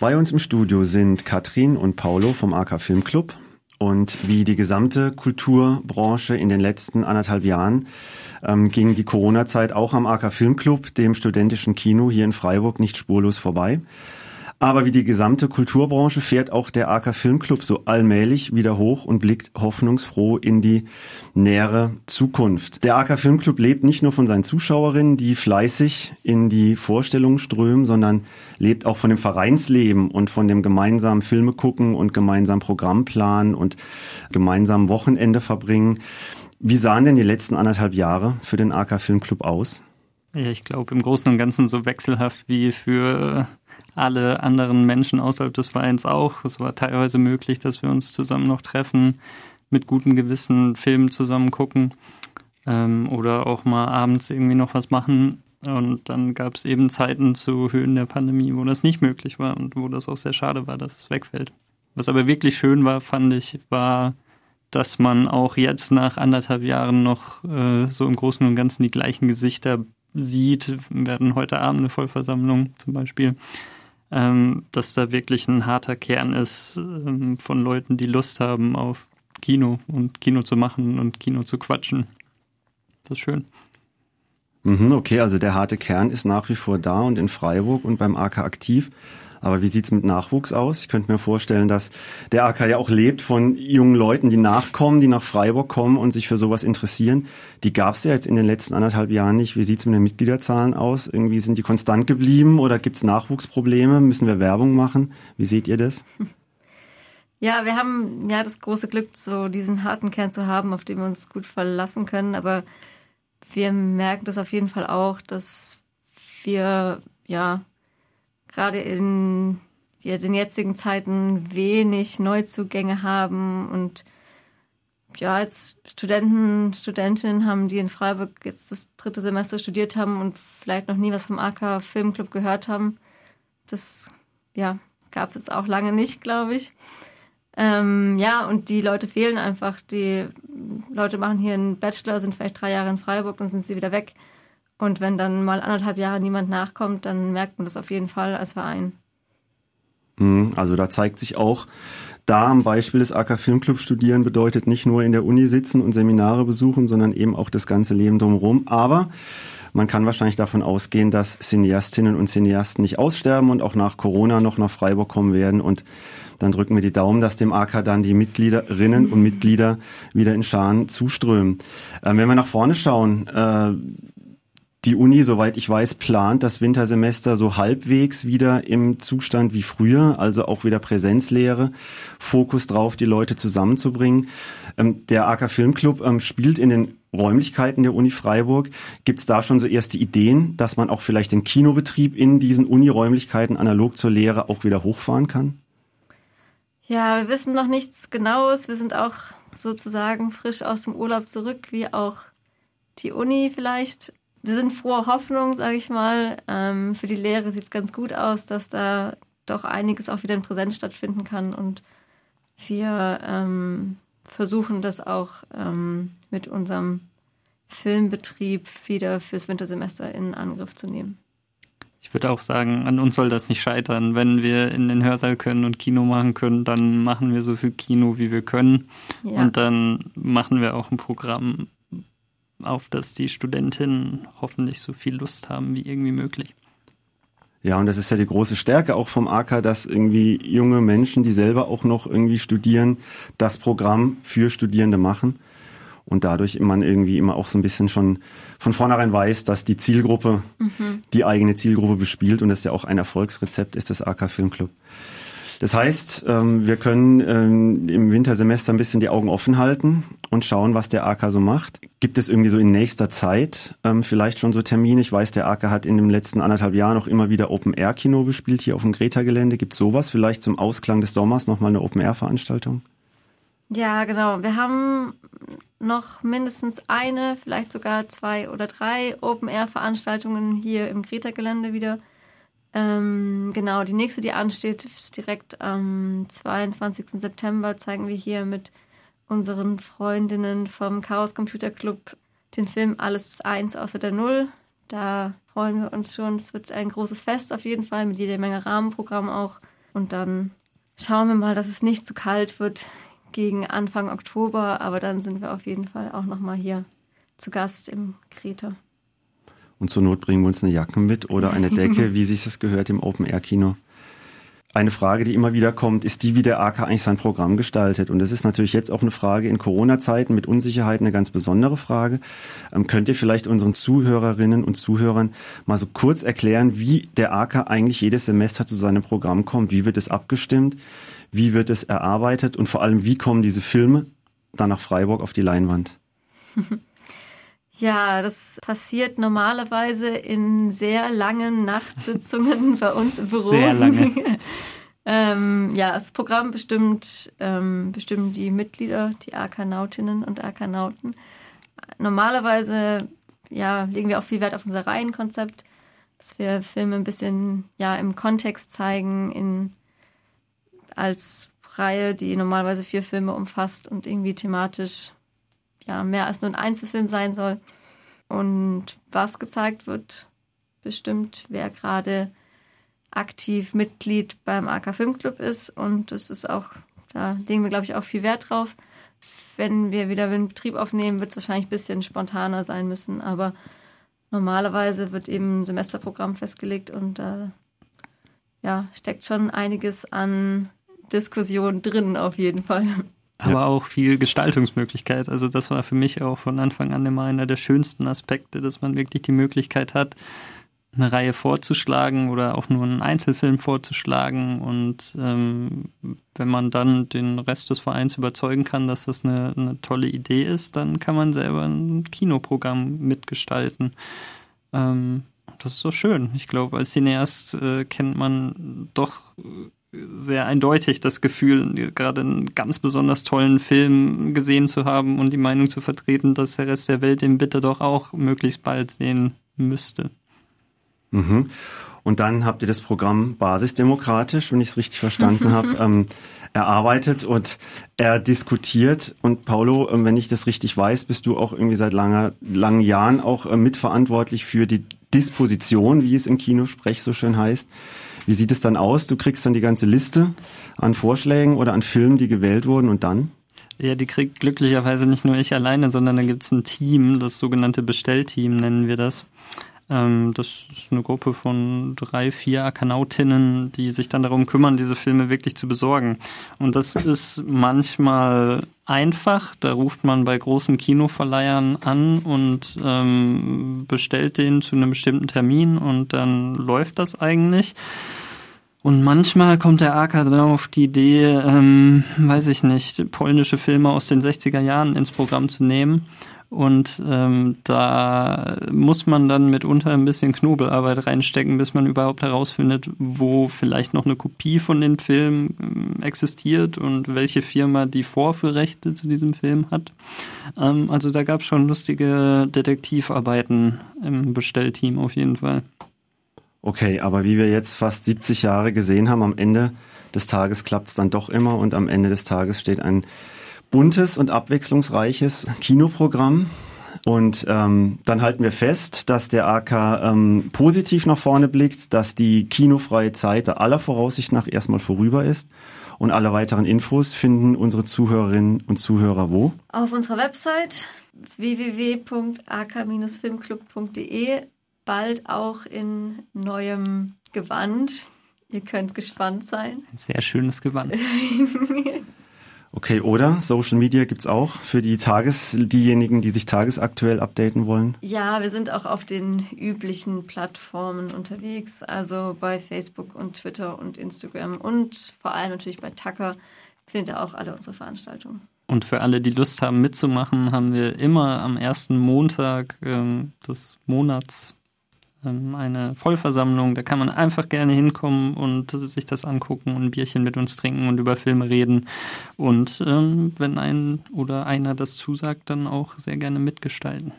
Bei uns im Studio sind Katrin und Paulo vom AK Filmclub. Und wie die gesamte Kulturbranche in den letzten anderthalb Jahren ähm, ging die Corona-Zeit auch am AK Filmclub, dem studentischen Kino hier in Freiburg, nicht spurlos vorbei. Aber wie die gesamte Kulturbranche fährt auch der AK Filmclub so allmählich wieder hoch und blickt hoffnungsfroh in die nähere Zukunft. Der AK Filmclub lebt nicht nur von seinen Zuschauerinnen, die fleißig in die Vorstellungen strömen, sondern lebt auch von dem Vereinsleben und von dem gemeinsamen Filme gucken und gemeinsamen Programmplan und gemeinsamen Wochenende verbringen. Wie sahen denn die letzten anderthalb Jahre für den AK Filmclub aus? Ja, ich glaube im Großen und Ganzen so wechselhaft wie für alle anderen Menschen außerhalb des Vereins auch. Es war teilweise möglich, dass wir uns zusammen noch treffen, mit gutem Gewissen Filme zusammen gucken ähm, oder auch mal abends irgendwie noch was machen. Und dann gab es eben Zeiten zu Höhen der Pandemie, wo das nicht möglich war und wo das auch sehr schade war, dass es wegfällt. Was aber wirklich schön war, fand ich, war, dass man auch jetzt nach anderthalb Jahren noch äh, so im Großen und Ganzen die gleichen Gesichter sieht. Wir werden heute Abend eine Vollversammlung zum Beispiel ähm, dass da wirklich ein harter Kern ist ähm, von Leuten, die Lust haben auf Kino und Kino zu machen und Kino zu quatschen. Das ist schön. Mhm, okay, also der harte Kern ist nach wie vor da und in Freiburg und beim AK aktiv. Aber wie sieht's mit Nachwuchs aus? Ich könnte mir vorstellen, dass der AK ja auch lebt von jungen Leuten, die nachkommen, die nach Freiburg kommen und sich für sowas interessieren. Die gab's ja jetzt in den letzten anderthalb Jahren nicht. Wie sieht's mit den Mitgliederzahlen aus? Irgendwie sind die konstant geblieben oder gibt's Nachwuchsprobleme? Müssen wir Werbung machen? Wie seht ihr das? Ja, wir haben ja das große Glück, so diesen harten Kern zu haben, auf den wir uns gut verlassen können. Aber wir merken das auf jeden Fall auch, dass wir ja gerade in den jetzigen Zeiten wenig Neuzugänge haben und ja, als Studenten, Studentinnen haben, die in Freiburg jetzt das dritte Semester studiert haben und vielleicht noch nie was vom AK Filmclub gehört haben. Das, ja, gab es auch lange nicht, glaube ich. Ähm, ja, und die Leute fehlen einfach. Die Leute machen hier einen Bachelor, sind vielleicht drei Jahre in Freiburg, dann sind sie wieder weg. Und wenn dann mal anderthalb Jahre niemand nachkommt, dann merkt man das auf jeden Fall als Verein. Mhm, also da zeigt sich auch, da am Beispiel des AK Filmclub studieren bedeutet nicht nur in der Uni sitzen und Seminare besuchen, sondern eben auch das ganze Leben drumherum. Aber man kann wahrscheinlich davon ausgehen, dass Cineastinnen und Cineasten nicht aussterben und auch nach Corona noch nach Freiburg kommen werden. Und dann drücken wir die Daumen, dass dem AK dann die Mitgliederinnen und Mitglieder wieder in Scharen zuströmen. Ähm, wenn wir nach vorne schauen, äh, die Uni, soweit ich weiß, plant das Wintersemester so halbwegs wieder im Zustand wie früher, also auch wieder Präsenzlehre, Fokus drauf, die Leute zusammenzubringen. Ähm, der AK Filmclub ähm, spielt in den Räumlichkeiten der Uni Freiburg. Gibt es da schon so erste Ideen, dass man auch vielleicht den Kinobetrieb in diesen Uni-Räumlichkeiten analog zur Lehre auch wieder hochfahren kann? Ja, wir wissen noch nichts Genaues. Wir sind auch sozusagen frisch aus dem Urlaub zurück, wie auch die Uni vielleicht wir sind froher Hoffnung, sage ich mal. Ähm, für die Lehre sieht es ganz gut aus, dass da doch einiges auch wieder in Präsenz stattfinden kann. Und wir ähm, versuchen das auch ähm, mit unserem Filmbetrieb wieder fürs Wintersemester in Angriff zu nehmen. Ich würde auch sagen, an uns soll das nicht scheitern. Wenn wir in den Hörsaal können und Kino machen können, dann machen wir so viel Kino, wie wir können. Ja. Und dann machen wir auch ein Programm, auf das die Studentinnen hoffentlich so viel Lust haben wie irgendwie möglich. Ja, und das ist ja die große Stärke auch vom AK, dass irgendwie junge Menschen, die selber auch noch irgendwie studieren, das Programm für Studierende machen. Und dadurch man irgendwie immer auch so ein bisschen schon von vornherein weiß, dass die Zielgruppe mhm. die eigene Zielgruppe bespielt und das ja auch ein Erfolgsrezept ist des AK Filmclub. Das heißt, ähm, wir können ähm, im Wintersemester ein bisschen die Augen offen halten und schauen, was der AK so macht. Gibt es irgendwie so in nächster Zeit ähm, vielleicht schon so Termine? Ich weiß, der AK hat in den letzten anderthalb Jahren auch immer wieder Open-Air-Kino gespielt hier auf dem Greta-Gelände. Gibt es sowas vielleicht zum Ausklang des Sommers nochmal eine Open-Air-Veranstaltung? Ja, genau. Wir haben noch mindestens eine, vielleicht sogar zwei oder drei Open-Air-Veranstaltungen hier im Greta-Gelände wieder. Ähm, genau, die nächste, die ansteht, ist direkt am 22. September, zeigen wir hier mit unseren Freundinnen vom Chaos Computer Club den Film Alles ist eins außer der Null. Da freuen wir uns schon. Es wird ein großes Fest auf jeden Fall mit jeder Menge Rahmenprogramm auch. Und dann schauen wir mal, dass es nicht zu kalt wird gegen Anfang Oktober, aber dann sind wir auf jeden Fall auch nochmal hier zu Gast im Kreta. Und zur Not bringen wir uns eine Jacke mit oder eine Decke, wie sich das gehört im Open-Air-Kino. Eine Frage, die immer wieder kommt, ist die, wie der AK eigentlich sein Programm gestaltet. Und das ist natürlich jetzt auch eine Frage in Corona-Zeiten mit Unsicherheit eine ganz besondere Frage. Ähm, könnt ihr vielleicht unseren Zuhörerinnen und Zuhörern mal so kurz erklären, wie der AK eigentlich jedes Semester zu seinem Programm kommt? Wie wird es abgestimmt? Wie wird es erarbeitet? Und vor allem, wie kommen diese Filme dann nach Freiburg auf die Leinwand? Ja, das passiert normalerweise in sehr langen Nachtsitzungen bei uns im Büro. Sehr lange. ähm, ja, das Programm bestimmt, ähm, bestimmen die Mitglieder, die Arkanautinnen und Arkanauten. Normalerweise ja, legen wir auch viel Wert auf unser Reihenkonzept, dass wir Filme ein bisschen ja, im Kontext zeigen, in, als Reihe, die normalerweise vier Filme umfasst und irgendwie thematisch ja, mehr als nur ein Einzelfilm sein soll. Und was gezeigt wird, bestimmt, wer gerade aktiv Mitglied beim AK Filmclub ist. Und das ist auch, da legen wir, glaube ich, auch viel Wert drauf. Wenn wir wieder den Betrieb aufnehmen, wird es wahrscheinlich ein bisschen spontaner sein müssen. Aber normalerweise wird eben ein Semesterprogramm festgelegt und da äh, ja, steckt schon einiges an Diskussion drin auf jeden Fall aber ja. auch viel Gestaltungsmöglichkeit. Also das war für mich auch von Anfang an immer einer der schönsten Aspekte, dass man wirklich die Möglichkeit hat, eine Reihe vorzuschlagen oder auch nur einen Einzelfilm vorzuschlagen und ähm, wenn man dann den Rest des Vereins überzeugen kann, dass das eine, eine tolle Idee ist, dann kann man selber ein Kinoprogramm mitgestalten. Ähm, das ist so schön. Ich glaube, als Cineast äh, kennt man doch sehr eindeutig das Gefühl, gerade einen ganz besonders tollen Film gesehen zu haben und die Meinung zu vertreten, dass der Rest der Welt den bitte doch auch möglichst bald sehen müsste. Mhm. Und dann habt ihr das Programm basisdemokratisch, wenn ich es richtig verstanden habe, ähm, erarbeitet und er diskutiert. Und Paulo, ähm, wenn ich das richtig weiß, bist du auch irgendwie seit langer, langen Jahren auch äh, mitverantwortlich für die Disposition, wie es im Kinosprech so schön heißt. Wie sieht es dann aus? Du kriegst dann die ganze Liste an Vorschlägen oder an Filmen, die gewählt wurden und dann? Ja, die kriegt glücklicherweise nicht nur ich alleine, sondern da gibt es ein Team, das sogenannte Bestellteam nennen wir das. Ähm, das ist eine Gruppe von drei, vier Akanautinnen, die sich dann darum kümmern, diese Filme wirklich zu besorgen. Und das ist manchmal einfach. Da ruft man bei großen Kinoverleihern an und ähm, bestellt den zu einem bestimmten Termin und dann läuft das eigentlich. Und manchmal kommt der AK dann auf die Idee, ähm, weiß ich nicht, polnische Filme aus den 60er Jahren ins Programm zu nehmen und ähm, da muss man dann mitunter ein bisschen Knobelarbeit reinstecken, bis man überhaupt herausfindet, wo vielleicht noch eine Kopie von dem Film ähm, existiert und welche Firma die Vorführrechte zu diesem Film hat. Ähm, also da gab es schon lustige Detektivarbeiten im Bestellteam auf jeden Fall. Okay, aber wie wir jetzt fast 70 Jahre gesehen haben, am Ende des Tages klappt es dann doch immer und am Ende des Tages steht ein buntes und abwechslungsreiches Kinoprogramm. Und ähm, dann halten wir fest, dass der AK ähm, positiv nach vorne blickt, dass die kinofreie Zeit aller Voraussicht nach erstmal vorüber ist. Und alle weiteren Infos finden unsere Zuhörerinnen und Zuhörer wo? Auf unserer Website www.ak-filmclub.de, bald auch in neuem Gewand. Ihr könnt gespannt sein. Ein sehr schönes Gewand. Okay, oder Social Media gibt's auch für die Tages, diejenigen, die sich tagesaktuell updaten wollen? Ja, wir sind auch auf den üblichen Plattformen unterwegs, also bei Facebook und Twitter und Instagram und vor allem natürlich bei Tucker findet ihr auch alle unsere Veranstaltungen. Und für alle, die Lust haben mitzumachen, haben wir immer am ersten Montag ähm, des Monats eine Vollversammlung. Da kann man einfach gerne hinkommen und sich das angucken und ein Bierchen mit uns trinken und über Filme reden. Und ähm, wenn ein oder einer das zusagt, dann auch sehr gerne mitgestalten.